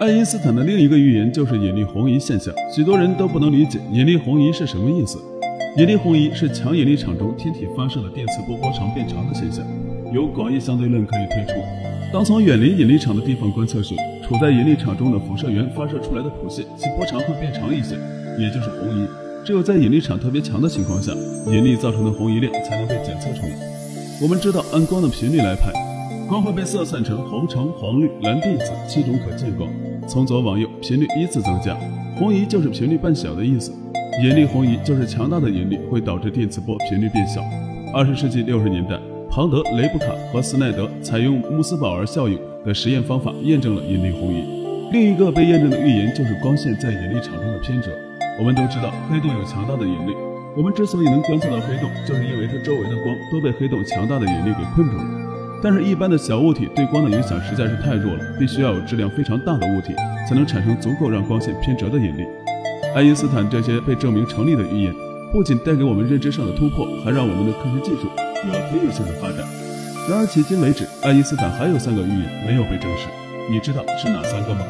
爱因斯坦的另一个预言就是引力红移现象，许多人都不能理解引力红移是什么意思。引力红移是强引力场中天体发射的电磁波波长变长的现象，由广义相对论可以推出。当从远离引力场的地方观测时，处在引力场中的辐射源发射出来的谱线，其波长会变长一些，也就是红移。只有在引力场特别强的情况下，引力造成的红移量才能被检测出来。我们知道，按光的频率来排，光会被色散成红、橙、黄、绿、蓝、靛、紫七种可见光，从左往右，频率依次增加。红移就是频率变小的意思。引力红移就是强大的引力会导致电磁波频率变小。二十世纪六十年代。庞德、雷布卡和斯奈德采用穆斯堡尔效应的实验方法验证了引力红移。另一个被验证的预言就是光线在引力场中的偏折。我们都知道黑洞有强大的引力，我们之所以能观测到黑洞，就是因为它周围的光都被黑洞强大的引力给困住了。但是，一般的小物体对光的影响实在是太弱了，必须要有质量非常大的物体才能产生足够让光线偏折的引力。爱因斯坦这些被证明成立的预言，不仅带给我们认知上的突破，还让我们的科学技术。有了飞跃性的发展。然而，迄今为止，爱因斯坦还有三个预言没有被证实。你知道是哪三个吗？